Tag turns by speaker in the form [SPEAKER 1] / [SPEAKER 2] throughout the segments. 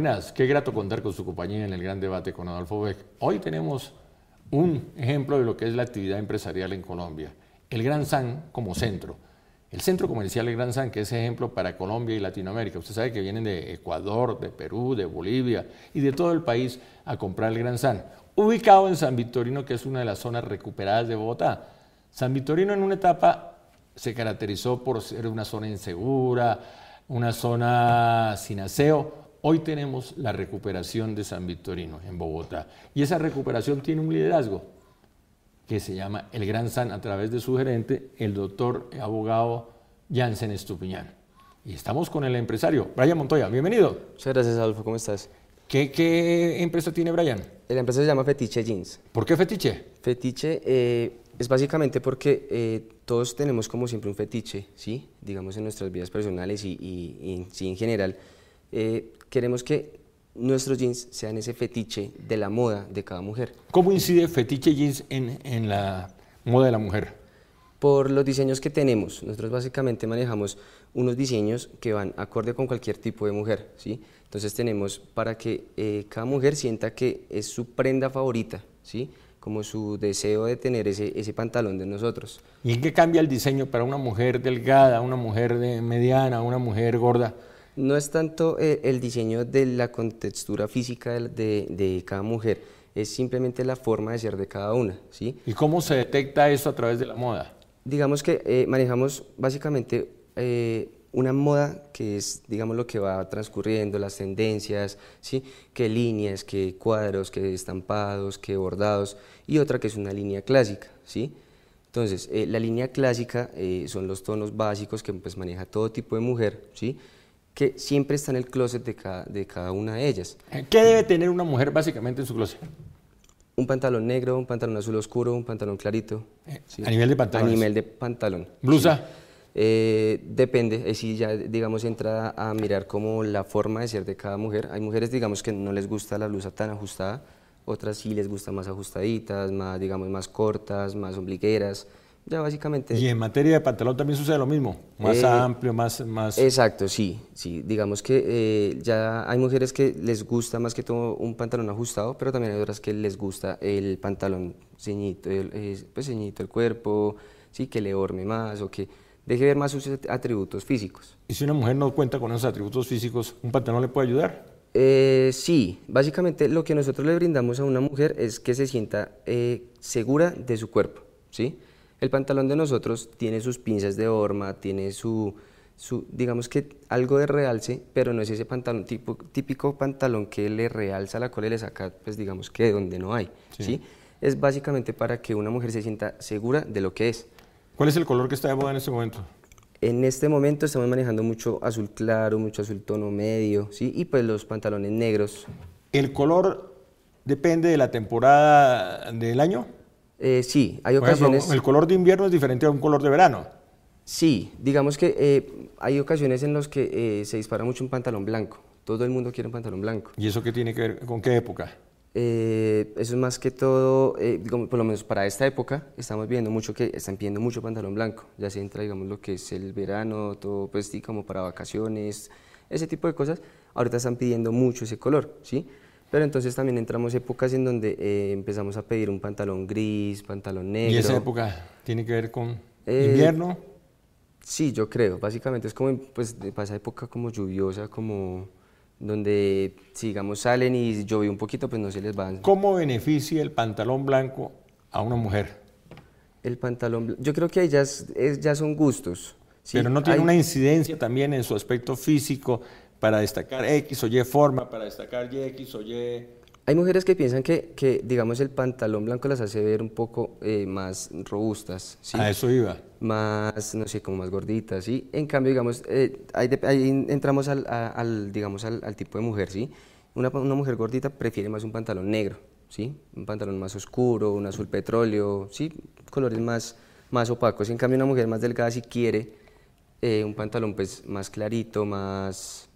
[SPEAKER 1] Buenas, qué grato contar con su compañía en el gran debate con Adolfo Beck. Hoy tenemos un ejemplo de lo que es la actividad empresarial en Colombia. El Gran San como centro. El centro comercial El Gran San, que es ejemplo para Colombia y Latinoamérica. Usted sabe que vienen de Ecuador, de Perú, de Bolivia y de todo el país a comprar el Gran San. Ubicado en San Victorino, que es una de las zonas recuperadas de Bogotá. San Victorino en una etapa se caracterizó por ser una zona insegura, una zona sin aseo, Hoy tenemos la recuperación de San Victorino en Bogotá y esa recuperación tiene un liderazgo que se llama El Gran San a través de su gerente, el doctor abogado Jansen Estupiñán. Y estamos con el empresario, Brian Montoya. Bienvenido.
[SPEAKER 2] Muchas gracias, Adolfo. ¿Cómo estás?
[SPEAKER 1] ¿Qué, empresa tiene Brian?
[SPEAKER 2] La empresa se llama Fetiche Jeans.
[SPEAKER 1] ¿Por qué Fetiche?
[SPEAKER 2] Fetiche eh, es básicamente porque eh, todos tenemos como siempre un fetiche, ¿sí? Digamos en nuestras vidas personales y, y, y en general eh, queremos que nuestros jeans sean ese fetiche de la moda de cada mujer.
[SPEAKER 1] ¿Cómo incide fetiche jeans en, la moda de la mujer?
[SPEAKER 2] Por los diseños que tenemos. Nosotros básicamente manejamos unos diseños que van acorde con cualquier tipo de mujer. ¿sí? Entonces tenemos para que eh, cada mujer sienta que es su prenda favorita, ¿sí? como su deseo de tener ese, ese pantalón de nosotros.
[SPEAKER 1] ¿Y en qué cambia el diseño para una mujer delgada, una mujer de mediana, una mujer gorda?
[SPEAKER 2] No es tanto eh, el diseño de la contextura física de, cada mujer, es simplemente la forma de ser de cada una. ¿sí?
[SPEAKER 1] ¿Y cómo se detecta eso a través de la moda?
[SPEAKER 2] Digamos que eh, manejamos básicamente eh, una moda que es, digamos, lo que va transcurriendo, las tendencias, ¿sí? qué líneas, qué cuadros, qué estampados, qué bordados, y otra que es una línea clásica. ¿sí? Entonces, la línea clásica son los tonos básicos que pues, maneja todo tipo de mujer, ¿sí? Que siempre está en el closet de cada, de cada una de ellas.
[SPEAKER 1] ¿Qué debe tener una mujer básicamente en su closet?
[SPEAKER 2] Un pantalón negro, un pantalón azul oscuro, un pantalón clarito.
[SPEAKER 1] Eh, ¿A nivel de pantalón?
[SPEAKER 2] A nivel de pantalón.
[SPEAKER 1] ¿Blusa?
[SPEAKER 2] Eh, depende, si ya digamos entra a mirar como la forma de ser de cada mujer. Hay mujeres digamos que no les gusta la blusa tan ajustada, otras sí les gusta más ajustaditas, más digamos más cortas, más ombligueras ya básicamente.
[SPEAKER 1] Y en materia de pantalón también sucede lo mismo, más eh, amplio, más, más...
[SPEAKER 2] Exacto, sí, sí, digamos que eh, ya hay mujeres que les gusta más que todo un pantalón ajustado, pero también hay otras que les gusta el pantalón ceñito, el, eh, pues ceñito el cuerpo, sí, que le orme más o que deje ver más sus atributos físicos.
[SPEAKER 1] ¿Y si una mujer no cuenta con esos atributos físicos, un pantalón le puede ayudar?
[SPEAKER 2] sí, básicamente lo que nosotros le brindamos a una mujer es que se sienta segura de su cuerpo, ¿sí? El pantalón de nosotros tiene sus pinzas de horma, tiene su, su, digamos que algo de realce, pero no es ese pantalón tipo, típico pantalón que le realza la cola y le saca, pues digamos que de donde no hay, sí. Es básicamente para que una mujer se sienta segura de lo que es.
[SPEAKER 1] ¿Cuál es el color que está de moda en este momento?
[SPEAKER 2] En este momento estamos manejando mucho azul claro, mucho azul tono medio, ¿sí? Y pues los pantalones negros.
[SPEAKER 1] ¿El color depende de la temporada del año?
[SPEAKER 2] Eh, sí, hay ocasiones...
[SPEAKER 1] el color de invierno es diferente a un color de verano.
[SPEAKER 2] Sí, digamos que eh, hay ocasiones en las que eh, se dispara mucho un pantalón blanco. Todo el mundo quiere un pantalón blanco.
[SPEAKER 1] ¿Y eso qué tiene que ver con qué época?
[SPEAKER 2] eso es más que todo, por lo menos para esta época, estamos viendo mucho que están pidiendo mucho pantalón blanco. Ya se entra, digamos, lo que es el verano, todo, pues sí, como para vacaciones, ese tipo de cosas. Ahorita están pidiendo mucho ese color, ¿sí? Pero entonces también entramos épocas en donde eh, empezamos a pedir un pantalón gris, pantalón negro.
[SPEAKER 1] ¿Y esa época tiene que ver con eh, invierno?
[SPEAKER 2] Sí, yo creo. Básicamente es como, pues, pasa época como lluviosa, como donde, si digamos salen y llovió un poquito, pues no se les va.
[SPEAKER 1] ¿Cómo beneficia el pantalón blanco a una mujer?
[SPEAKER 2] El pantalón yo creo que ahí ya, ya son gustos.
[SPEAKER 1] Pero no tiene una incidencia también en su aspecto físico, para destacar X o Y forma, para destacar Y, X o Y.
[SPEAKER 2] Hay mujeres que piensan que, que, digamos, el pantalón blanco las hace ver un poco eh, más robustas, ¿sí?
[SPEAKER 1] A eso iba.
[SPEAKER 2] Más, no sé, como más gorditas, ¿sí? En cambio, digamos, eh, ahí, de- ahí entramos al, a- al, digamos, al, al tipo de mujer, ¿sí? Una, una mujer gordita prefiere más un pantalón negro, ¿sí? Un pantalón más oscuro, un azul petróleo, ¿sí? Colores más, más opacos. En cambio, una mujer más delgada sí quiere eh, un pantalón, pues, más clarito, más...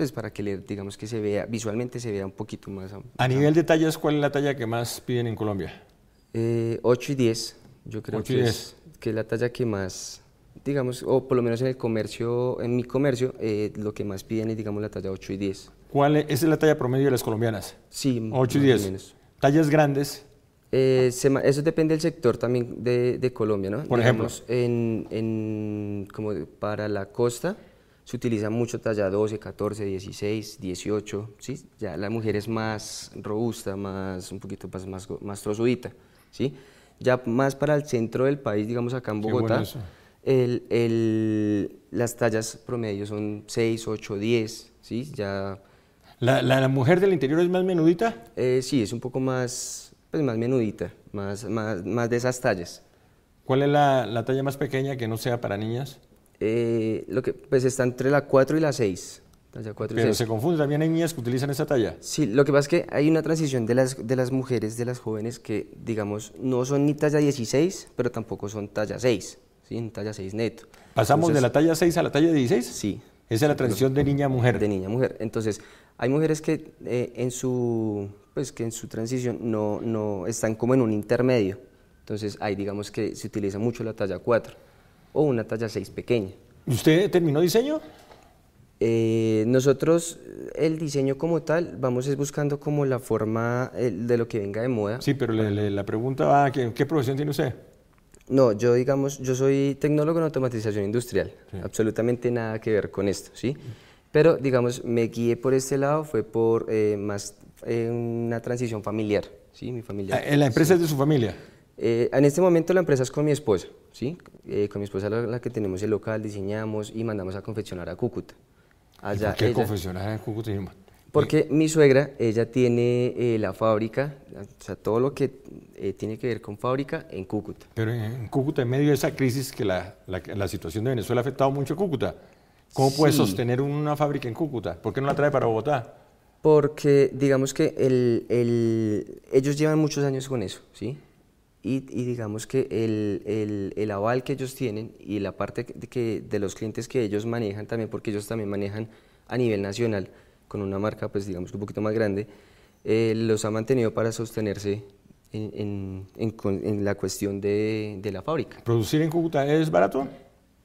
[SPEAKER 2] Pues para que le, digamos que se vea, visualmente se vea un poquito más...
[SPEAKER 1] A nivel de tallas, ¿cuál es la talla que más piden en Colombia?
[SPEAKER 2] Eh, 8 y 10, yo creo
[SPEAKER 1] 8 y
[SPEAKER 2] que
[SPEAKER 1] 10.
[SPEAKER 2] es, que es la talla que más, digamos, o por lo menos en el comercio, en mi comercio, eh, lo que más piden es, digamos, la talla 8 y 10.
[SPEAKER 1] ¿Cuál es, esa es la talla promedio de las colombianas?
[SPEAKER 2] Sí,
[SPEAKER 1] 8 y
[SPEAKER 2] más o
[SPEAKER 1] 10.
[SPEAKER 2] menos.
[SPEAKER 1] Tallas grandes,
[SPEAKER 2] Eh, se eso depende del sector también de, de Colombia, ¿no?
[SPEAKER 1] Por
[SPEAKER 2] Digamos, En, en- como para la costa se utiliza mucho talla 12, 14, 16, 18, ¿sí? Ya la mujer es más robusta, más, un poquito más, más, trozudita, ¿sí? Ya más para el centro del país, digamos acá en
[SPEAKER 1] bueno
[SPEAKER 2] Bogotá, el, el- las tallas promedio son 6, 8, 10, ¿sí? Ya
[SPEAKER 1] ¿La, la- la mujer del interior es más menudita?
[SPEAKER 2] eh, sí, es un poco más, pues más menudita, más, más, más de esas tallas.
[SPEAKER 1] ¿Cuál es la, la talla más pequeña que no sea para niñas?
[SPEAKER 2] Eh, lo que, pues está entre la 4 y la 6. Talla 4 y
[SPEAKER 1] Pero
[SPEAKER 2] 6.
[SPEAKER 1] se confunde, también hay niñas que utilizan esa talla.
[SPEAKER 2] Sí, lo que pasa es que hay una transición de las, de las mujeres, de las jóvenes, que digamos no son ni talla 16, pero tampoco son talla 6, ¿sí? Talla 6 neto.
[SPEAKER 1] ¿Pasamos de
[SPEAKER 2] Entonces,
[SPEAKER 1] la talla 6 a la talla 16?
[SPEAKER 2] Sí.
[SPEAKER 1] Esa es la transición de niña a mujer.
[SPEAKER 2] De niña a mujer. Entonces, hay mujeres que eh, en su pues que en su transición no, no están como en un intermedio. Entonces, ahí digamos que se utiliza mucho la talla 4 o una talla 6 pequeña.
[SPEAKER 1] ¿Usted terminó diseño?
[SPEAKER 2] Eh, nosotros, el diseño como tal, vamos es buscando como la forma de lo que venga de moda.
[SPEAKER 1] Sí, pero le- le- la pregunta va, ¿qué, qué profesión tiene usted?
[SPEAKER 2] No, yo digamos, yo soy tecnólogo en automatización industrial, absolutamente nada que ver con esto, ¿sí? Pero digamos, me guié por este lado, fue por eh, más eh, una transición familiar, ¿sí? Mi familia.
[SPEAKER 1] Ah, ¿La empresa es de su familia?
[SPEAKER 2] Eh, en este momento la empresa es con mi esposa, ¿sí? Eh, con mi esposa la, la que tenemos el local, diseñamos y mandamos a confeccionar a Cúcuta.
[SPEAKER 1] ¿Y
[SPEAKER 2] Allá
[SPEAKER 1] ¿Por qué
[SPEAKER 2] ella-
[SPEAKER 1] confesionar en Cúcuta?
[SPEAKER 2] porque mi suegra, ella tiene eh, la fábrica, o sea, todo lo que eh, tiene que ver con fábrica en Cúcuta.
[SPEAKER 1] Pero en Cúcuta, en medio de esa crisis que la, la- la situación de Venezuela ha afectado mucho a Cúcuta, ¿cómo puede
[SPEAKER 2] Sí.
[SPEAKER 1] sostener una fábrica en Cúcuta? ¿Por qué no la trae para Bogotá?
[SPEAKER 2] Porque digamos que el, el- ellos llevan muchos años con eso, ¿sí? Y, y digamos que el, el- aval que ellos tienen y la parte de, que, de los clientes que ellos manejan también, porque ellos también manejan a nivel nacional con una marca, pues digamos un poquito más grande, eh, los ha mantenido para sostenerse en, en- en en la cuestión de, de la fábrica.
[SPEAKER 1] ¿Producir en Cúcuta es barato?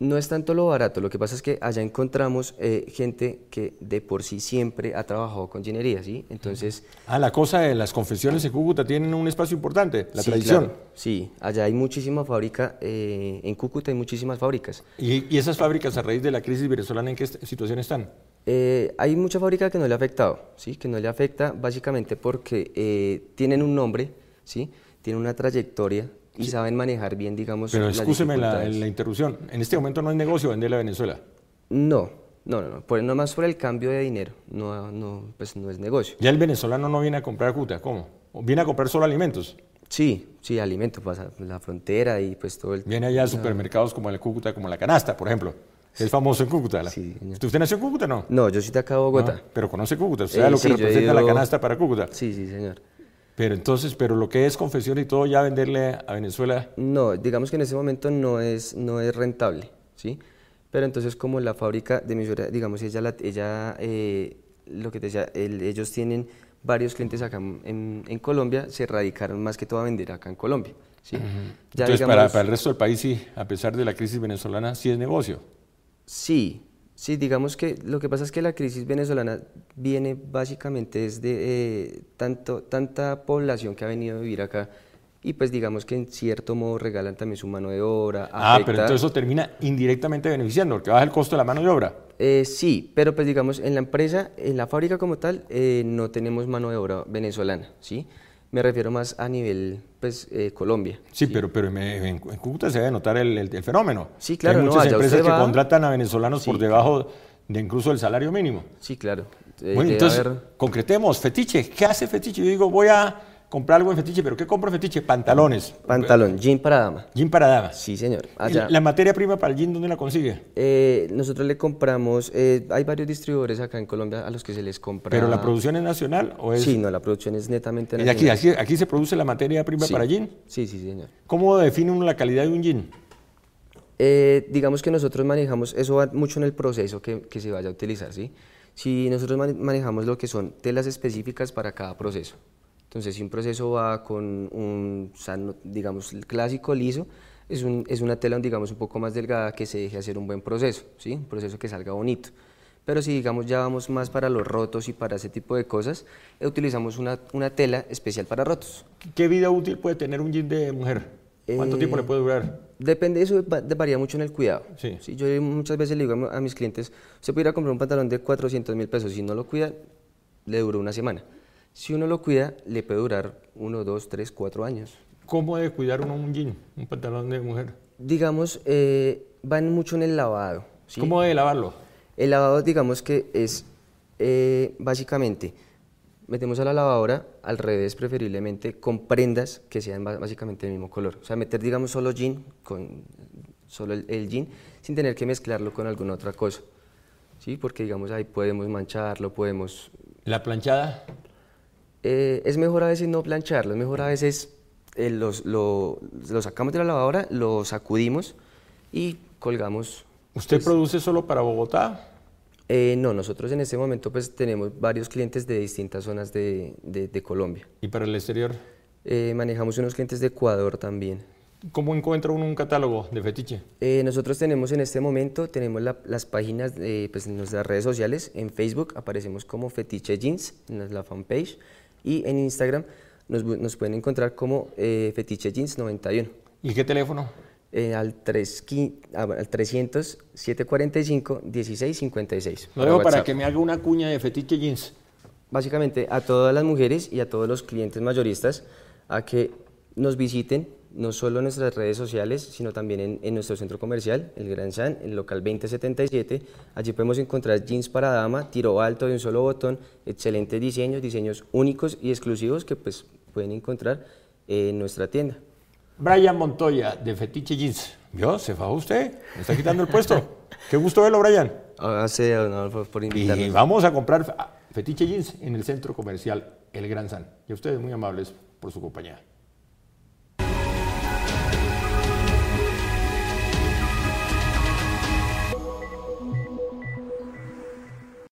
[SPEAKER 2] No es tanto lo barato, lo que pasa es que allá encontramos eh, gente que de por sí siempre ha trabajado con ingeniería, ¿sí? Entonces...
[SPEAKER 1] Ah, la cosa de las confesiones en Cúcuta tienen un espacio importante, la
[SPEAKER 2] sí,
[SPEAKER 1] tradición.
[SPEAKER 2] claro, sí, allá hay muchísima fábrica, eh, en Cúcuta hay muchísimas fábricas.
[SPEAKER 1] ¿Y, y esas fábricas a raíz de la crisis venezolana en qué situación están?
[SPEAKER 2] Eh, hay mucha fábrica que no le ha afectado, ¿sí? Que no le afecta básicamente porque eh, tienen un nombre, ¿sí? Tienen una trayectoria y saben manejar bien, digamos,
[SPEAKER 1] Pero escúcheme la, la interrupción. En este momento no hay negocio venderle a Venezuela.
[SPEAKER 2] No, no, no, no, por, nomás por el cambio de dinero, no, no, pues no es negocio.
[SPEAKER 1] Ya el venezolano no viene a comprar a Cúcuta, ¿cómo? ¿O ¿Viene a comprar solo alimentos?
[SPEAKER 2] Sí, sí, alimento, pasa la frontera y pues todo el...
[SPEAKER 1] Viene allá a supermercados como el Cúcuta, como la canasta, por ejemplo. Es famoso en Cúcuta. la-
[SPEAKER 2] Sí.
[SPEAKER 1] ¿Usted nació en Cúcuta no?
[SPEAKER 2] No, yo soy de acá de Bogotá.
[SPEAKER 1] Pero conoce Cúcuta, usted
[SPEAKER 2] Eh,
[SPEAKER 1] sabe lo
[SPEAKER 2] sí,
[SPEAKER 1] que representa la canasta para Cúcuta.
[SPEAKER 2] Sí, sí, señor.
[SPEAKER 1] Pero entonces, pero lo que es confesión y todo, ya venderle a Venezuela,
[SPEAKER 2] No, digamos que en ese momento no es, no es rentable, ¿sí? Pero entonces como la fábrica de mi suegra, digamos, ella, la- ella eh, lo que te decía, el- ellos tienen varios clientes acá en, en Colombia, se radicaron más que todo a vender acá en Colombia, ¿sí? Ya
[SPEAKER 1] entonces para, para el resto del país sí, a pesar de la crisis venezolana, sí es negocio.
[SPEAKER 2] Sí, sí, digamos que lo que pasa es que la crisis venezolana viene básicamente desde eh, tanto, tanta población que ha venido a vivir acá y pues digamos que en cierto modo regalan también su mano de obra.
[SPEAKER 1] Ah, pero entonces eso termina indirectamente beneficiando, porque baja el costo de la mano de obra.
[SPEAKER 2] Eh, sí, pero pues digamos en la empresa, en la fábrica como tal, eh, no tenemos mano de obra venezolana, ¿sí? Me refiero más a nivel, pues, eh, Colombia.
[SPEAKER 1] Sí, pero, pero en, en- Cúcuta se debe notar el, el- el fenómeno.
[SPEAKER 2] Sí,
[SPEAKER 1] hay
[SPEAKER 2] claro, no,
[SPEAKER 1] muchas empresas que
[SPEAKER 2] va-
[SPEAKER 1] contratan a venezolanos por debajo de incluso el salario mínimo.
[SPEAKER 2] Sí, claro. Eh,
[SPEAKER 1] bueno, entonces,
[SPEAKER 2] haber-
[SPEAKER 1] concretemos, fetiche. ¿Qué hace fetiche? Yo digo, voy a comprar algo en fetiche, pero ¿qué compro en fetiche? Pantalones.
[SPEAKER 2] Pantalón, jean para dama.
[SPEAKER 1] Jean para damas.
[SPEAKER 2] Sí, señor.
[SPEAKER 1] ¿Y
[SPEAKER 2] Allá.
[SPEAKER 1] La materia prima para el jean, ¿dónde la consigue?
[SPEAKER 2] Eh, nosotros le compramos, eh, hay varios distribuidores acá en Colombia a los que se les compra.
[SPEAKER 1] ¿Pero la producción es nacional o es...?
[SPEAKER 2] Sí, no, la producción es netamente
[SPEAKER 1] ¿Y aquí,
[SPEAKER 2] nacional.
[SPEAKER 1] aquí, aquí se produce la materia prima
[SPEAKER 2] Sí.
[SPEAKER 1] para jean?
[SPEAKER 2] Sí, sí, señor.
[SPEAKER 1] ¿Cómo define uno la calidad de un jean?
[SPEAKER 2] Eh, digamos que nosotros manejamos, eso va mucho en el proceso que, que se vaya a utilizar, ¿sí? Si nosotros mane- manejamos lo que son telas específicas para cada proceso. Entonces, si un proceso va con un, digamos, el clásico liso, es, un- es una tela, digamos, un poco más delgada que se deje hacer un buen proceso, ¿sí? Un proceso que salga bonito. Pero si, digamos, ya vamos más para los rotos y para ese tipo de cosas, eh, utilizamos una, una tela especial para rotos.
[SPEAKER 1] ¿Qué vida útil puede tener un jean de mujer? ¿Cuánto
[SPEAKER 2] Eh,
[SPEAKER 1] tiempo le puede durar?
[SPEAKER 2] Depende, eso varía mucho en el cuidado.
[SPEAKER 1] Sí.
[SPEAKER 2] yo muchas veces le digo a, a mis clientes, usted puede ir a comprar un pantalón de 400 mil pesos, si no lo cuida, le dura una semana. Si uno lo cuida, le puede durar uno, dos, tres, cuatro años.
[SPEAKER 1] ¿Cómo debe cuidar uno un jean, un pantalón de mujer?
[SPEAKER 2] Digamos, eh, van mucho en el lavado. ¿sí?
[SPEAKER 1] ¿Cómo debe lavarlo?
[SPEAKER 2] El lavado, digamos que es eh, básicamente, metemos a la lavadora al revés preferiblemente con prendas que sean básicamente del mismo color. O sea, meter, digamos, solo jean, con solo el, el jean, sin tener que mezclarlo con alguna otra cosa. ¿Sí? Porque, digamos, ahí podemos mancharlo, podemos...
[SPEAKER 1] ¿La planchada?
[SPEAKER 2] Eh, es mejor a veces no plancharlo, es mejor a veces eh, los- lo, lo sacamos de la lavadora, lo sacudimos y colgamos
[SPEAKER 1] ¿Usted produce solo para Bogotá?
[SPEAKER 2] Eh, no, nosotros en este momento pues tenemos varios clientes de distintas zonas de, de- de Colombia.
[SPEAKER 1] ¿Y para el exterior?
[SPEAKER 2] Eh, manejamos unos clientes de Ecuador también.
[SPEAKER 1] ¿Cómo encuentra uno un catálogo de fetiche?
[SPEAKER 2] Eh, nosotros tenemos en este momento, tenemos la- las páginas eh, pues, en nuestras redes sociales, en Facebook aparecemos como Fetiche Jeans, en la fanpage, y en Instagram nos, pueden encontrar como eh, Fetiche Jeans 91.
[SPEAKER 1] ¿Y qué teléfono?
[SPEAKER 2] eh, al, 3, al 300 745 1656.
[SPEAKER 1] Lo dejo para que me haga una cuña de fetiche jeans.
[SPEAKER 2] básicamente a todas las mujeres y a todos los clientes mayoristas a que nos visiten no solo en nuestras redes sociales, sino también en, en nuestro centro comercial, el Gran San, el local 2077. Allí podemos encontrar jeans para dama, tiro alto de un solo botón, excelentes diseños, diseños únicos y exclusivos que pues pueden encontrar en nuestra tienda.
[SPEAKER 1] Brian Montoya, de Fetiche Jeans. ¿Vio? Se fajó usted. Me está quitando el puesto. Qué gusto verlo, Brian.
[SPEAKER 2] Gracias, Adolfo, por invitarnos.
[SPEAKER 1] Y vamos a comprar fe- Fetiche Jeans en el centro comercial El Gran San. Y a ustedes muy amables por su compañía.